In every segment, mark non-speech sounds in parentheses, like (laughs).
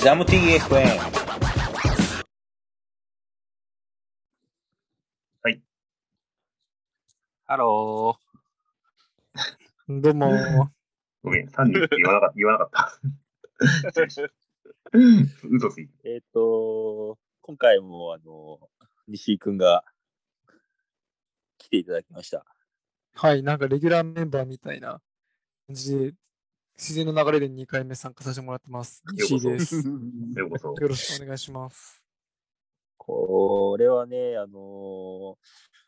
ジャム TFM。はい。ハロどうも。ごめん、3人って言わなかった。(laughs) 言わなかった。嘘ついて。ー。えっ、と、今回も、あの、西井くんが来ていただきました。はい、なんかレギュラーメンバーみたいな感じで、自然の流れで2回目参加させてもらってます。井です。(laughs) よ。ろしくお願いします。これはね、あのー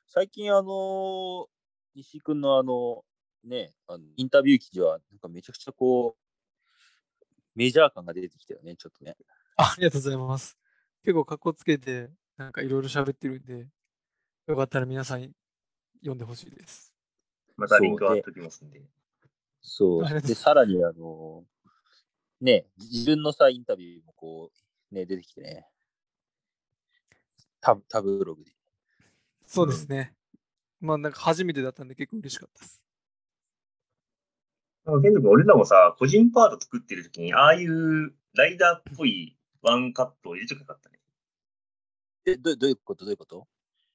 最近あのー西井くんのあの、ね、あのインタビュー記事は、なんかめちゃくちゃこう、メジャー感が出てきたよね、ちょっとね。あありがとうございます。結構かっこつけて、なんかいろいろ喋ってるんで、よかったら皆さん読んでほしいです。またリンク貼っときますんで。そう。で、さらにあの、ね、自分のさ、インタビューもこう、ね、出てきてね。タブ、タブログで。そうですね。まあなんか初めてだったんで結構嬉しかったです。なんか、ケント君、俺らもさ、個人パート作ってる時に、ああいうライダーっぽいワンカットを入れときゃよかったね。え、どどういうこと？どういうこと？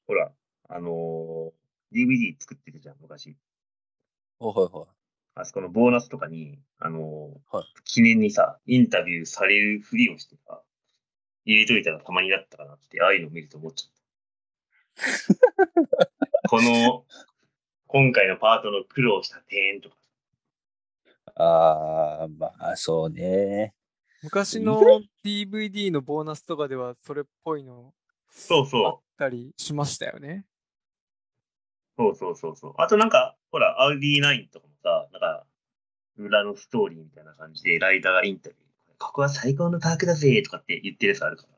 ほら、あのー DVD 作ってるじゃん、昔。おはいはい。あそこのボーナスとかに、あのーはい記念にさ、インタビューされるふりをしてさ、入れといたらたまになったかなって、ああいうの見ると思っちゃった。(laughs) この、今回のパートの苦労した点とか。あー、まあ、そうね。昔の (laughs) DVD のボーナスとかではそれっぽいのそうあっそたりしましたよね。う。そうそうそうそう。あとなんか、ほら、アウディ9とかもさ、なんか、裏のストーリーみたいな感じで、ライダーがインタビュー。ここは最高のパークだぜとかって言ってるやつあるから。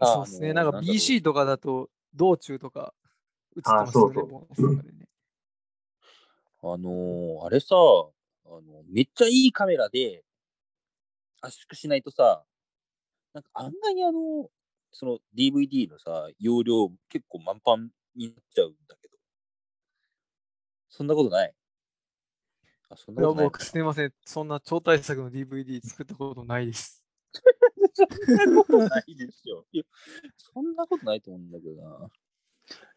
そうですね。なんか BC とかだと道中とか映ってますよね、あのーあれさ、あの、めっちゃいいカメラで圧縮しないとさ、なんか案外にあの、その DVD のさ、容量結構満帆になっちゃうんだけど。そんなことないあ、そんいや、なことないの僕すみません。そんな超大作の DVD 作ったことないです。そんなことないでしょ。いや、そんなことないと思うんだけどな。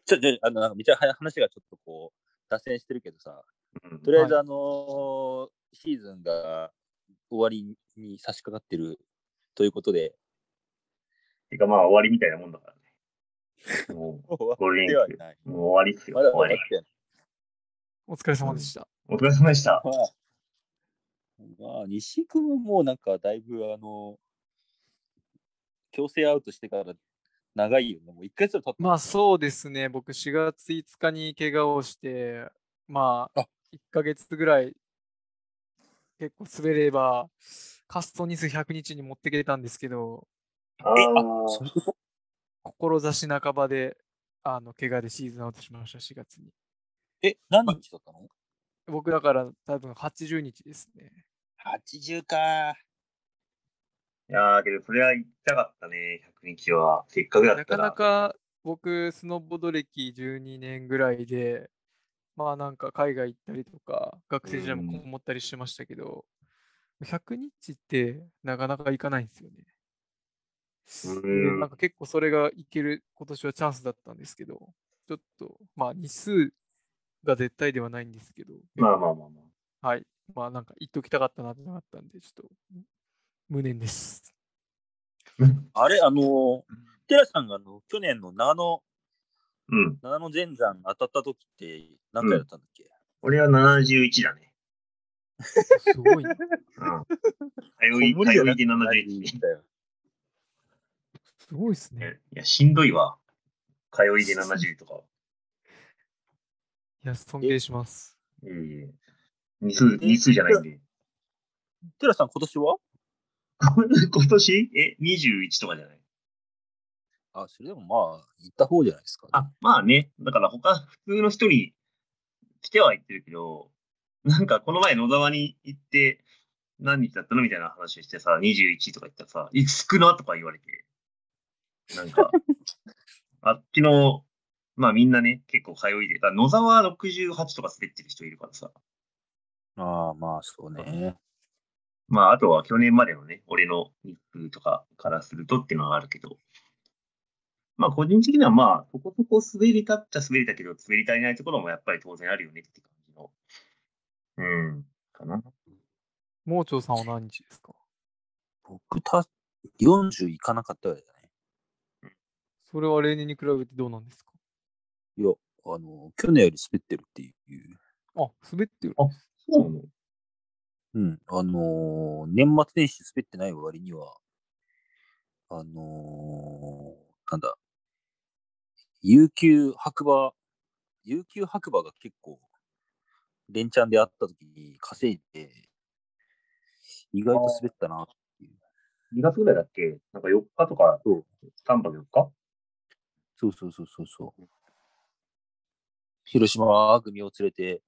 ちょ、ちょ、あの、なんかめっちゃは話がちょっとこう、脱線してるけどさ、うんとりあえず、はいあのーシーズンが終わりに差し掛かってるということで、てかまあ終わりみたいなもんだからね。もう、(laughs) 終わゴールデンウィークではない。もう終わりっすよ。まだ終わり終わっ。てない。お疲れ様でした。お疲れ様でした。まあ、まあ、西君ももうなんかだいぶあの、強制アウトしてから長いよね。もう1ヶ月経った。まあそうですね。僕4月5日に怪我をして、まああ1ヶ月ぐらい結構滑ればカストニス100日に持ってけたんですけど、志半ばであの怪我でシーズンアウトしました、4月に。え、何日だったの？僕だから多分80日ですね。?80 か。いやーけど、それは行きたかったね、100日は。せっかくだっなた。からなか僕、スノーボード歴12年ぐらいで、まあなんか海外行ったりとか、学生時代もこもったりしてましたけど、100日ってなかなか行かないんですよね。うでんなんか結構それがいける今年はチャンスだったんですけど、ちょっと、まあ日数が絶対ではないんですけど、まあまあまあまはい。まあなんか言っときたかったなってなったんで、ちょっと無念です。あ。あれ、あの、テラさんがあの去年の長野、うん。長野前山当たった時って何回だったんだっけ、俺は71だね。すごいな。うん。(laughs) 通い、小森じゃなくて通いで71。だよ。すごいですね。いや、しんどいわ。通いで70とか。いや、尊敬します。いえいえ。日数、日数じゃないんで。テラさん今年は？(laughs) 今年？え、21とかじゃない？あ、それでもまあ、行った方じゃないですか、あ、まあね。だから他、普通の人に来ては行ってるけど、なんかこの前野沢に行って、何日だったのみたいな話をしてさ、21とか言ったらさ、いつ少なとか言われて。なんか、(laughs) あっちの、まあみんなね、結構通いで、だから野沢68とか滑ってる人いるからさ。ああ、まあ、そうね。まあ、あとは去年までのね、俺の日風とかからするとっていうのはあるけど、まあ、個人的にはまあ、そこそこ滑りたっちゃ滑りたけど、滑り足りないところもやっぱり当然あるよねって感じの、うん、かな。盲腸さんは何日ですか？僕た、40いかなかったよね。それは例年に比べてどうなんですか？いや、あの、去年より滑ってるっていう。あ、滑ってる。あそうなの？うん。あのー年末年始滑ってない割には、あのーなんだ、有給白馬、有給白馬が結構、連チャンであった時に稼いで、意外と滑ったな。2月ぐらいだっけ？なんか4日とか、そう3泊4日？そうそうそうそうそう。広島組を連れて、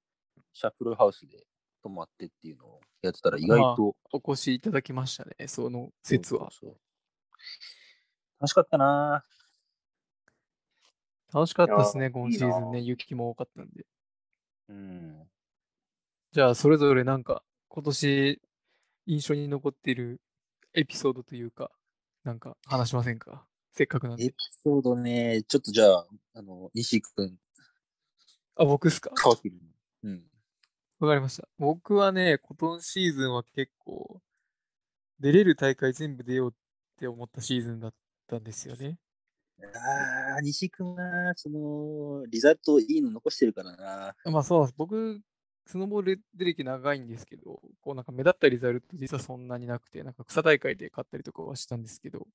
シャッフルハウスで泊まってっていうのをやってたら意外と、お越しいただきましたね、その説は。そうそう楽しかったな楽しかったですね、今シーズンね、雪も多かったんで。うん。じゃあ、それぞれなんか、今年印象に残っているエピソードというか、なんか話しませんか？せっかくなんで。エピソードね、ちょっとじゃあ、あの、西井くん、あ、僕っすか？川切うん。わかりました。僕はね、今シーズンは結構、出れる大会全部出ようって思ったシーズンだったんですよね。ああ、西井くんは、その、リザルトいいの残してるからな。まあそう。僕、スノボール出歴長いんですけど、こうなんか目立ったリザルト実はそんなになくて、なんか草大会で勝ったりとかはしたんですけど、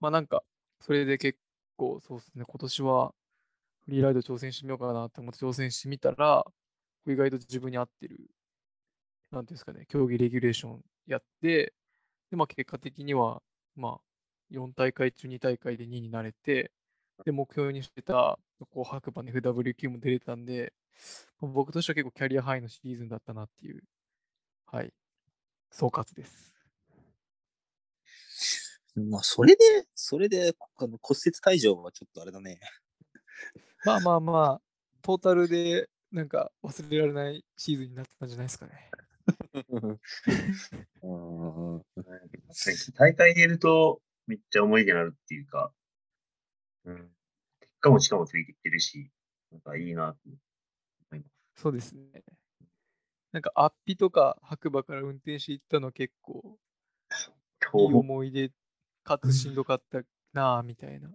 まあなんか、それで結構そうですね、今年はフリーライド挑戦してみようかなって思って挑戦してみたら、意外と自分に合ってる、なんていうんですかね、競技レギュレーションやって、で、まあ結果的には、まあ4大会中2大会で2位になれて、で、目標にしてた、こう、白馬の FWQ も出れたんで、僕としては結構キャリアハイのシーズンだったなっていう、はい、総括です。まあ、それで、それで、あの骨折退場はちょっとあれだね。まあまあまあ、トータルでなんか忘れられないシーズンになったんじゃないですかね。(laughs) うん。大会出るとめっちゃ思い出になるっていうか、うん。結果もしかもついてきてるし、なんかいいなと思います。そうですね。なんか、アッピとか白馬から運転していったの結構いい思い出かつしんどかったなあみたいな。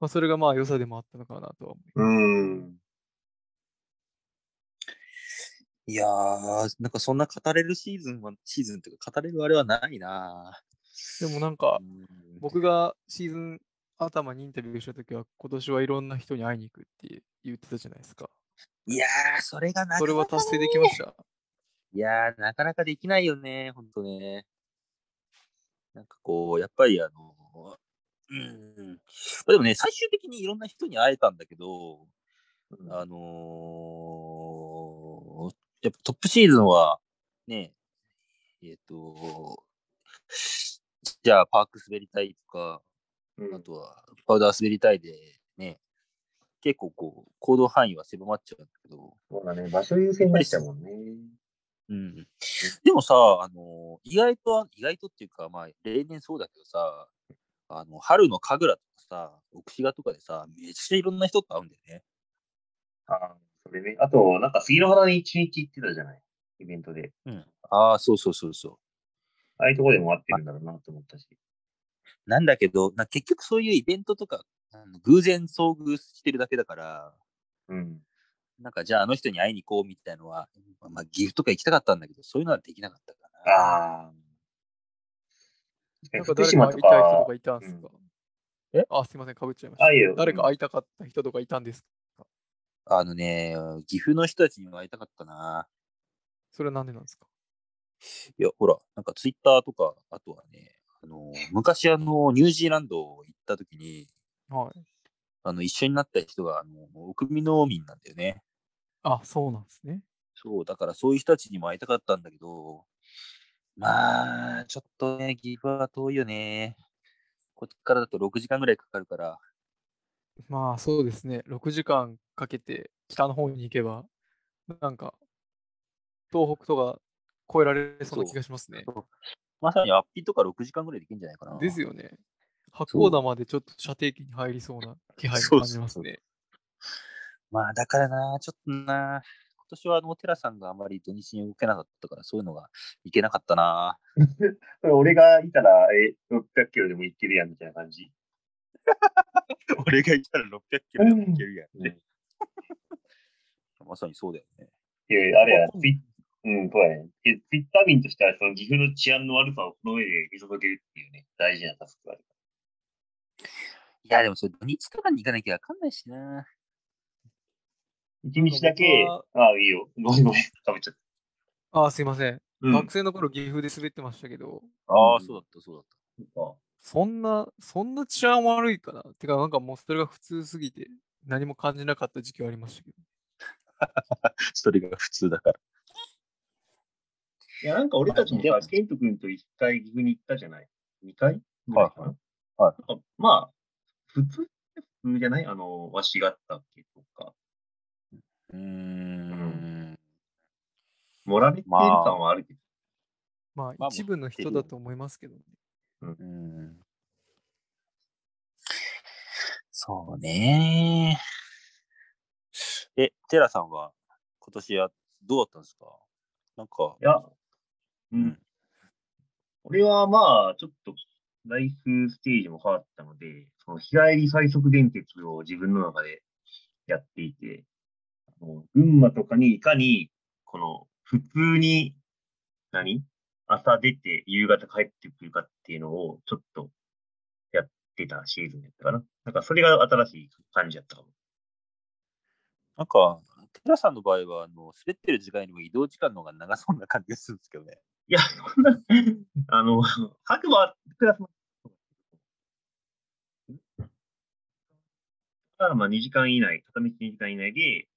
まあ、それがまあ良さでもあったのかなとは思います。うん。いやー、なんかそんな語れるシーズンは、シーズンっていうか語れるあれはないなでもなんかう、ん僕がシーズン頭にインタビューしたときは、今年はいろんな人に会いに行くって言ってたじゃないですか。いやー、それがなかなか、それは達成できました？いやー、なかなかできないよね、ほんとね。なんかこう、やっぱりあの、うん。まあでもね、最終的にいろんな人に会えたんだけど、あのーやっぱトップシーズンは、ね、えっ、と、じゃあパーク滑りたいとか、うんあとはパウダー滑りたいで、ね、結構こう、行動範囲は狭まっちゃうんだけど、そうだね、場所優先になっちゃうもんね。うん。でもさ、あの、意外と、意外とっていうか、まあ、例年そうだけどさ、あの、春の神楽とかさ、奥志賀とかでさ、めちゃくちゃいろんな人と会うんだよね。ああ、それね。あと、なんか杉の原に一日行ってたじゃない？イベントで。ああ、そうそうそうそう。ああいうところでも会ってるんだろうなと思ったし。なんだけど、な結局そういうイベントとか、偶然遭遇してるだけだから、うん。なんかじゃああの人に会いに行こうみたいのは、まあ、岐阜とか行きたかったんだけど、そういうのはできなかったかな。ああ。なんか福誰か会いたい人島とかいたんですか、え？あ、すいません、かぶっちゃいました。誰か会いたかった人とかいたんですか？あのね、岐阜の人たちにも会いたかったな。それはなんでなんですか？いや、ほら、なんかツイッターとか、あとはね、あの、昔あの、ニュージーランド行った時に、はい。あの、一緒になった人が、あの、奥見農民なんだよね。あ、そうなんですね。そう、だからそういう人たちにも会いたかったんだけど、まあ、ちょっとね、岐阜は遠いよね。こっちからだと6時間ぐらいかかるから、まあそうですね。6時間かけて北の方に行けば、なんか、東北とか超えられそうな気がしますね。まさにアッピとか6時間ぐらいできるんじゃないかな。ですよね。八甲田までちょっと射程期に入りそうな気配を感じますね。まあ、だからな、ちょっとな、今年はあの、テラさんがあまり土日に動けなかったから、そういうのがいけなかったな。(laughs) 俺がいたら、え、600キロでもいけるやんみたいな感じ。(laughs) 俺がいたら600キロでもいけるやんね。(laughs) まさにそうだよね。いやいやあれや、ツイうん、そうやね。えツイッター民としては、その岐阜の治安の悪さをこの上で見届けるっていうね、大事なタスクがある。いや、でもそれ土日とかに行かなきゃわかんないしな。一日だけああ、いいよ。ごめんごめん。食べちゃった。ああ、すいません。うん。学生の頃岐阜で滑ってましたけど、ああ、うんそうだった、そうだっそんな、そんな治安悪いかなてか、なんかもうそれが普通すぎて、何も感じなかった時期はありましたけど。た。それが普通だから。いや、なんか俺たちもさ、ケント君と一回岐阜に行ったじゃない？二回？ぐらいはいまあ、普通って普通じゃない？あの、わしがったっけとか、うーん。盛られてる感はあるけど。まあ、まあ一部の人だと思いますけどね。うん。そうね。え、テラさんは今年はどうだったんですか？なんか、いや、ううんん。俺はまあ、ちょっと、ライフステージも変わったので、その日帰り最速電鉄を自分の中でやっていて、群馬とかにいかに、この、普通に、何？朝出て夕方帰ってくるかっていうのを、ちょっと、やってたシーズンやったかな。なんか、それが新しい感じやったかも。なんか、テラさんの場合は、あの、滑ってる時間よりも移動時間の方が長そうな感じがするんですけどね。いや、そんな、あの、白馬クラスの、まあ、まあ2時間以内、片道2時間以内で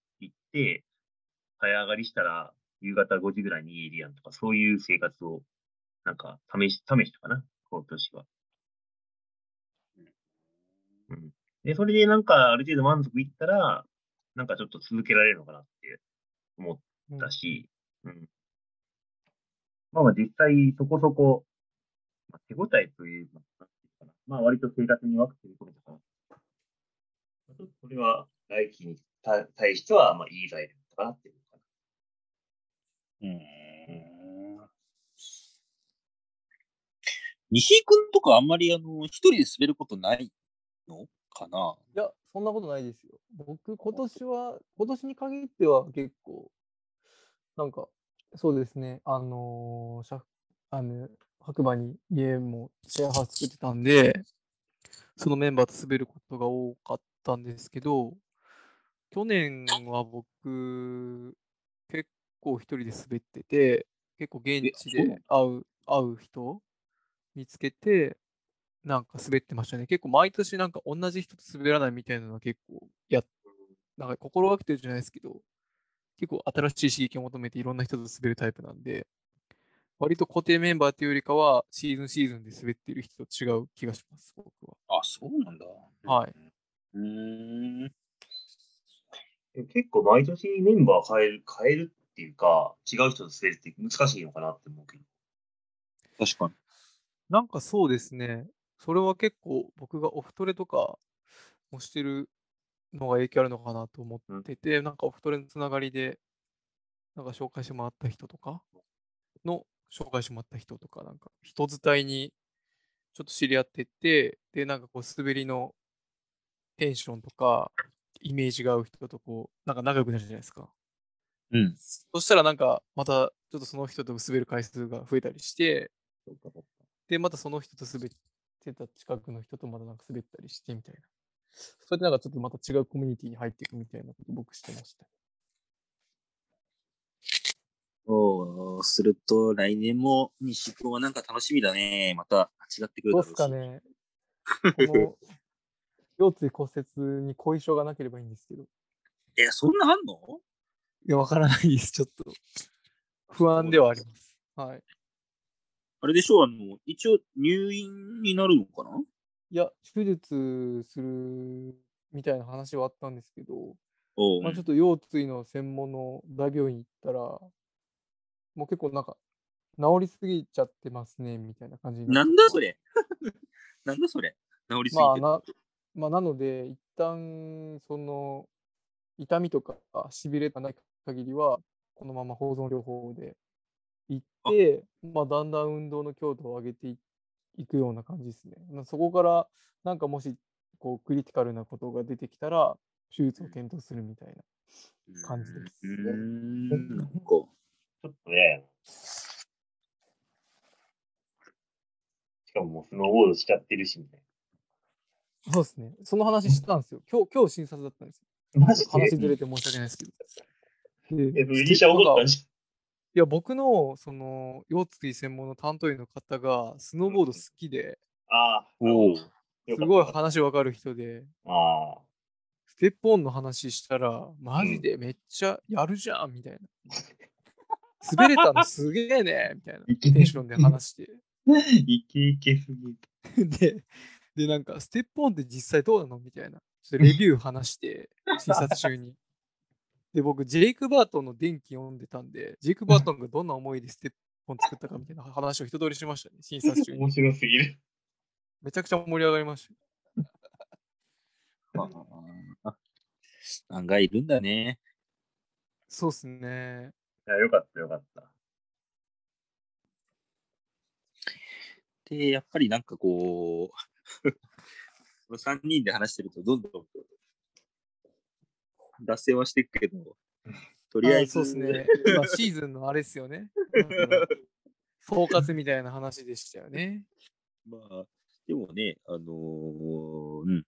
早上がりしたら夕方5時ぐらいに家いるやんとか、そういう生活を、なんか、試し、試したかな、今年は。うん。で、それでなんか、ある程度満足いったら、なんかちょっと続けられるのかなって思っうんたし、うん。まあまあ実際そこそこ、まあ、手応えというか、まあ割と生活に分けてることだから、まあちょっとこれは来期にた対しては、まあいい材料だったかなっていうかな。うん。西井くんとかあんまりあの、一人で滑ることないのかな？いや、そんなことないですよ。僕、今年は、今年に限っては結構、なんか、そうですね、あのー、シャあの白馬に家もシェアハウス作ってたんで、そのメンバーと滑ることが多かったんですけど、去年は僕、結構一人で滑ってて、結構現地で会う、会う人見つけて、なんか滑ってましたね。結構毎年なんか同じ人と滑らないみたいなのは結構や、なんか心がけてるじゃないですけど、結構新しい刺激を求めていろんな人と滑るタイプなんで、割と固定メンバーっていうよりかは、シーズンシーズンで滑ってる人と違う気がします、僕は。あ、そうなんだ。はい。うーん。え結構毎年メンバー変える、変えるっていうか、違う人と滑るって難しいのかなって思うけど。確かに。なんかそうですね。それは結構僕がオフトレとかもしてるのが影響あるのかなと思ってて、なんかオフトレのつながりで、なんか紹介してもらった人とかの紹介してもらった人とか、なんか人伝いにちょっと知り合ってって、で、なんかこう滑りのテンションとかイメージが合う人とこう、なんか仲良くなるじゃないですか。うん。そしたらなんかまたちょっとその人と滑る回数が増えたりして、で、またその人と滑ってた近くの人とまたなんか滑ったりしてみたいな。それでなんかちょっとまた違うコミュニティに入っていくみたいなこと僕してました。そうすると、来年も西井くんはなんか楽しみだね。また違ってくるだろうし。すかねこの腰椎骨折に後遺症がなければいいんですけど。いえ、そんなあんの？や、わからないです。ちょっと (laughs) 不安ではあります。はい。あれでしょう、あの、一応入院になるのかな？いや、手術するみたいな話はあったんですけど、まあ、ちょっと腰椎の専門の大病院行ったら、もう結構なんか治りすぎちゃってますね、みたいな感じにななんだそれ？(laughs) なんだそれ？治りすぎてる。まあな、まあ、なので、一旦、その、痛みとか、しびれがない限りは、このまま保存療法でいって、まあ、だんだん運動の強度を上げていいくような感じですね。まあそこから、なんかもし、こう、クリティカルなことが出てきたら、手術を検討するみたいな。感じですうーん。なんか、ちょっとね。しかももうスノーボードしちゃってるし、みたいそうですね。その話したんですよ。今日、今日診察だったんですよ。な。マジ話ずれて申し訳ないですけど。でえ、ブリシャ怒ったんじいや、僕の、その、腰椎専門の担当医の方が、スノーボード好きで。ああ、おお。すごい話わかる人で、あ。ステップオンの話したら、マジでめっちゃやるじゃんみたいな。滑れたのすげえねみたいなテンションで話して。イケイケすぎ。(laughs) で、で、なんか、ステップオンって実際どうなの？みたいな。ちょっとレビュー話して、診察中に。で、僕、ジェイク・バートンの電気読んでたんで、ジェイク・バートンがどんな思いでステップオン作ったかみたいな話を一通りしましたね、診察中に。面白すぎる。めちゃくちゃ盛り上がりました。(laughs) あ案外いるんだね。そうっすね。いや、よかったよかった。で、やっぱりなんかこう、(laughs) この3人で話してると、どんどん脱線はしていくけど、とりあえず、そうですね。今、シーズンのあれですよね。だから総括みたいな話でしたよね。まあ、でもね、あのーうん。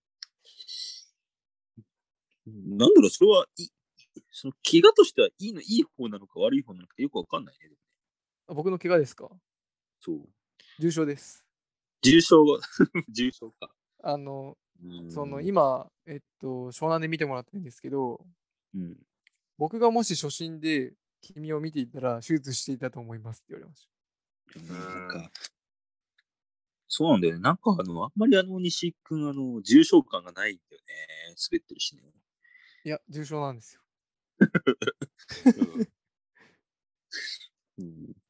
なんだろう、それはい、その怪我としてはいいの、いい方なのか悪い方なのかよくわかんないね。僕の怪我ですか？そう。重症です。重症が、(laughs) 重症か。あの、うんその、今、えっと、湘南で見てもらってるんですけど、うん。僕がもし初心で君を見ていたら手術していたと思いますって言われましなんか、そうなんだよね。なんかあの、あんまりあの、西井くん、あの、重症感がないんだよね。滑ってるしね。た。いや、重症なんですよ。(laughs) うん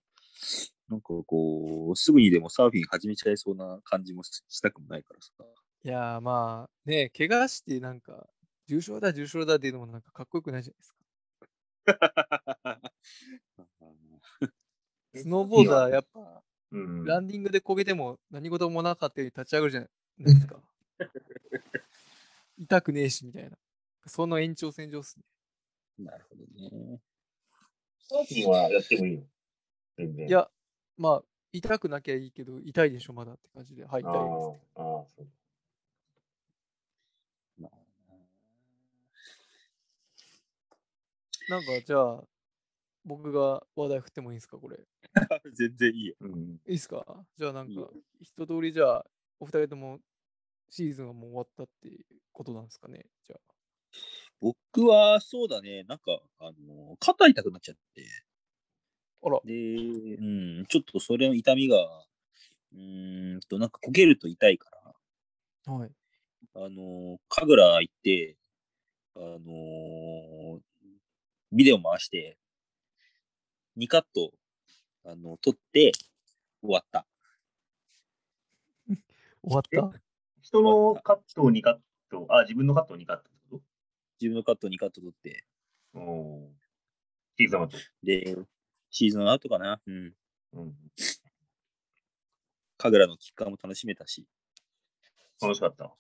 なんかこう、すぐにでもサーフィン始めちゃいそうな感じもししたくもないからさ。いやー、まあ、ね、怪我してなんか、重症だ、重症だっていうのもなんかかっこよくないじゃないですか。(laughs) スノーボーダー、やっぱ、うん。ランディングで焦げても何事もなかったように立ち上がるじゃないですか。(laughs) 痛くねえし、みたいな。その延長線上っすね。なるほどね。サーフィンはやってもいいの全然。いや、まあ、痛くなきゃいいけど、痛いでしょ、まだって感じで。はい、あ痛いです。あ、ああ、そう。まあなんか、じゃあ、僕が話題振ってもいいですか、これ。い (laughs) 全然いいよ。うん。いですか？じゃあ、なんか一通りじゃあ、お二人ともシーズンはもう終わったっていうことなんですかね。じゃあ。僕は、そうだね、なんか、あの、肩痛くなっちゃって。あら、で、うん、ちょっとそれの痛みが、うーんと、なんか焦げると痛いから、はい。あの、神楽行って、あのビデオ回して、2カット、あの、撮って、終わった。(laughs) 終わった？人のカットを2カット、あ、自分のカットを2カットってこ自分のカット2カット撮って、とおー。で、シーズンアウトかな。うん。うん。神楽のキッカーも楽しめたし、楽しかった。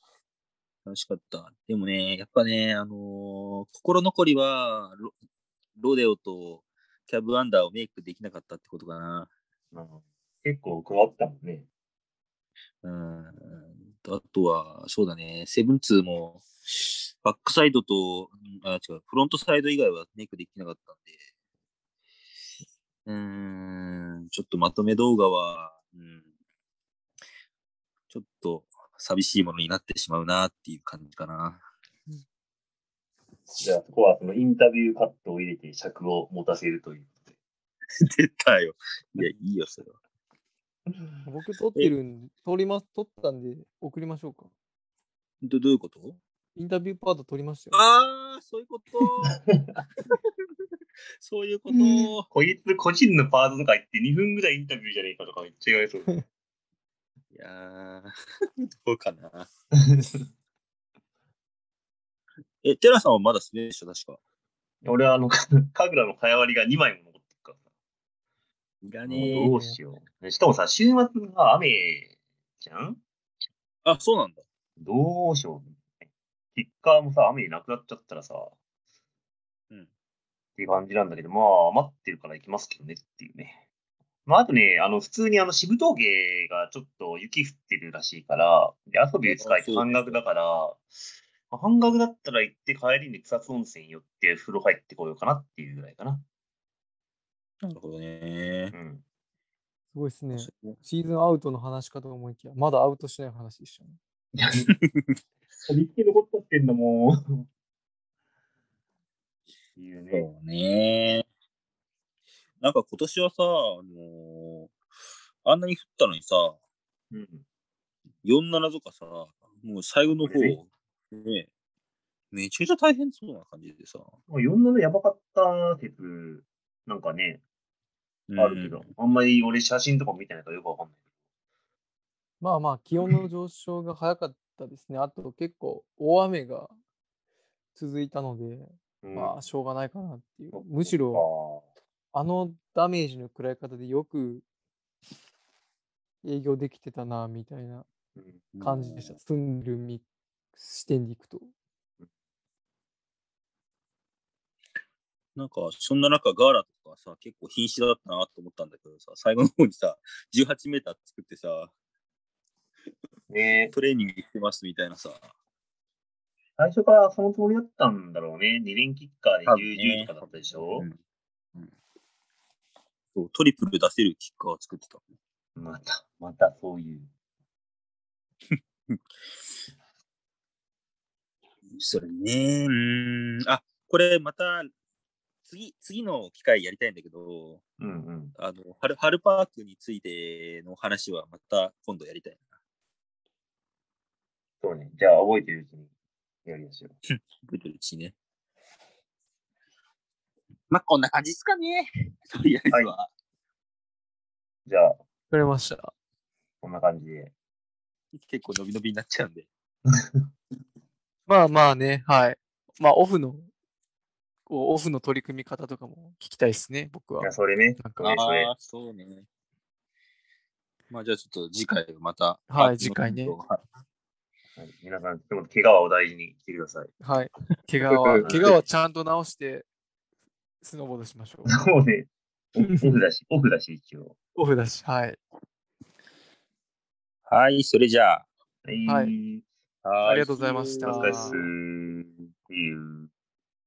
楽しかった。でもね、やっぱね、あのー心残りはロ、ロデオとキャブアンダーをメイクできなかったってことかな。うん結構加わったもんね。うん。あとは、そうだね、セブンツーも、バックサイドと、うんあ、違う、フロントサイド以外はメイクできなかったんで、うーん、ちょっとまとめ動画は、うん、ちょっと寂しいものになってしまうなっていう感じかな。じゃあ、そこはそのインタビューカットを入れて尺を持たせるという。(laughs) 出たよ。いや、いいよ、それは。(laughs) 僕撮ってるん、撮ります、撮ったんで送りましょうか。どどういうこと？インタビューパート撮りましたよ。ああ、そういうこと。(laughs) (laughs) そういうこと。こいつ個人のパートとか言って2分ぐらいインタビューじゃねえかとかめっちゃ言われそう。いやー、どうかな。(laughs) え、テラさんはまだすねでしょ、確か。俺はあの、神楽のかやわりが2枚も残ってるからさ。いらもねうどうしよう。しかもさ、週末が雨じゃん？あ、そうなんだ。どうしよう。キッカーもさ、雨でなくなっちゃったらさ、うんっていう感じなんだけど、まあ、余ってるから行きますけどねっていうね。まあ、あとね、あの、普通にあの、渋峠がちょっと雪降ってるらしいから、で、遊びで使えて半額だから、まあ半額だったら行って帰りに草津温泉寄って風呂入ってこようかなっていうぐらいかな。なるほどねう。ん。すごいですね。シーズンアウトの話かと思いきや、まだアウトしない話でしたね。いや、(laughs) 日記残ったってんだもん。っていうね。そうね。なんか今年はさ、あのーあんなに降ったのにさ、うん。47とかさ、もう最後の方、ね、めちゃくちゃ大変そうな感じでさ。まあ、47やばかった説、なんかね、あるけど、あんまり俺写真とか見てないからよくわかんない。まあまあ、気温の上昇が早かったですね。あと結構大雨が続いたので、うんまあ、しょうがないかなっていう。むしろ、あのダメージの食らい方でよく営業できてたな、みたいなうん。感じでした。住ん。でるみ視点でいくと。なんか、そんな中、ガーラとかさ、結構瀕死だったなと思ったんだけどさ、最後の方にさ、18メーター作ってさ、ねトレーニングしてますみたいなさ、最初からそのつもりだったんだろうね。2連キッカーで多分10、ね10とかだったでしょ、うんうんそうトリプル出せるキッカーを作ってた。また、またそういう。(laughs) それね、うーん、あ、これまた、次、次の機会やりたいんだけど、うんうん。あの、春、春パークについての話はまた今度やりたいな。そうね。じゃあ覚えてるうちにやりましょう。覚えてるうちにね。まあ、こんな感じですかね。(laughs) とりあえずは。じゃあ、わかりました。こんな感じで。結構伸び伸びになっちゃうんで。(laughs) まあまあね、はい。まあ、オフの、こうオフの取り組み方とかも聞きたいですね、僕はいや、。それね。なんかああ、そうね。まあ、じゃあちょっと次回また。はい次回ねはいはい皆さん、でも怪我はお大事にしてください。はい。怪我は、怪我はちゃんと直して、スノーボードしましょう。もうね、オオフだし、(laughs) オフだし、一応。オフだし、はい。はい、それじゃあ。はい。はありがとうございましたお疲れっす。